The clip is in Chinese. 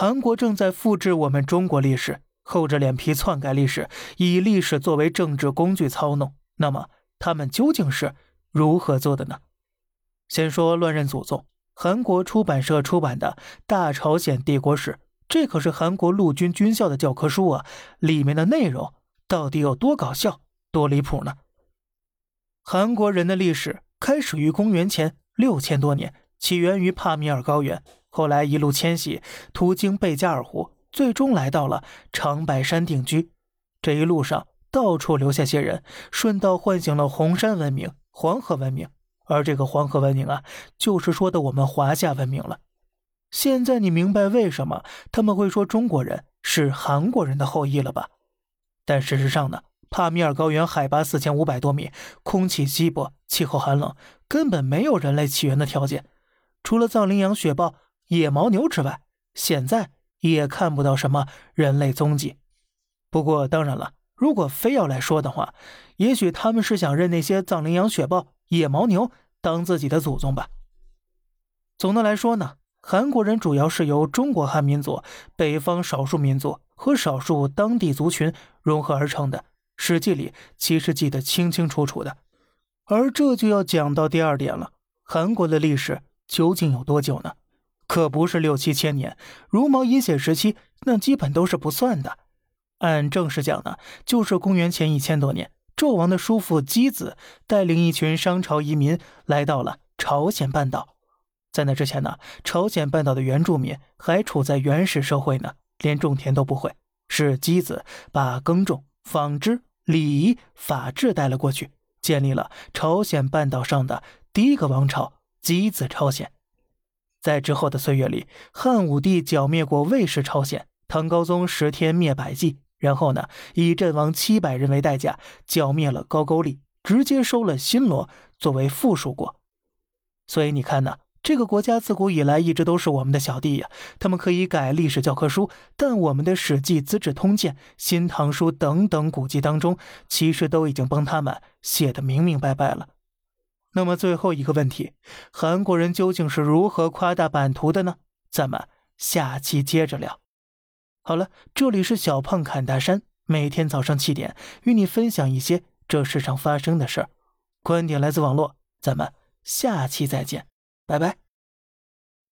韩国正在复制我们中国历史，厚着脸皮篡改历史，以历史作为政治工具操弄。那么他们究竟是如何做的呢？先说乱认祖宗，韩国出版社出版的《大朝鲜帝国史》，这可是韩国陆军军校的教科书啊！里面的内容到底有多搞笑、多离谱呢？韩国人的历史开始于公元前六千多年，起源于帕米尔高原。后来一路迁徙，途经贝加尔湖，最终来到了长白山定居。这一路上，到处留下些人，顺道唤醒了红山文明、黄河文明。而这个黄河文明啊，就是说的我们华夏文明了。现在你明白为什么他们会说中国人是韩国人的后裔了吧？但事实上呢，帕米尔高原海拔四千五百多米，空气稀薄，气候寒冷，根本没有人类起源的条件。除了藏羚羊、雪豹。野牦牛之外，现在也看不到什么人类踪迹。不过，当然了，如果非要来说的话，也许他们是想认那些藏羚羊、雪豹、野牦牛当自己的祖宗吧。总的来说呢，韩国人主要是由中国汉民族、北方少数民族和少数当地族群融合而成的，《史记》里其实记得清清楚楚的。而这就要讲到第二点了：韩国的历史究竟有多久呢？可不是六七千年，茹毛饮血时期那基本都是不算的。按正史讲呢，就是公元前一千多年，纣王的叔父箕子带领一群商朝移民来到了朝鲜半岛。在那之前呢，朝鲜半岛的原住民还处在原始社会呢，连种田都不会。是箕子把耕种、纺织、礼仪、法治带了过去，建立了朝鲜半岛上的第一个王朝——箕子朝鲜。在之后的岁月里，汉武帝剿灭过魏氏朝鲜，唐高宗十天灭百济，然后呢，以阵亡七百人为代价剿灭了高句丽，直接收了新罗作为附属国。所以你看呢，这个国家自古以来一直都是我们的小弟呀。他们可以改历史教科书，但我们的《史记》《资治通鉴》《新唐书》等等古籍当中，其实都已经帮他们写的明明白白了。那么最后一个问题，韩国人究竟是如何夸大版图的呢？咱们下期接着聊。好了，这里是小胖侃大山，每天早上七点与你分享一些这世上发生的事儿，观点来自网络，咱们下期再见，拜拜。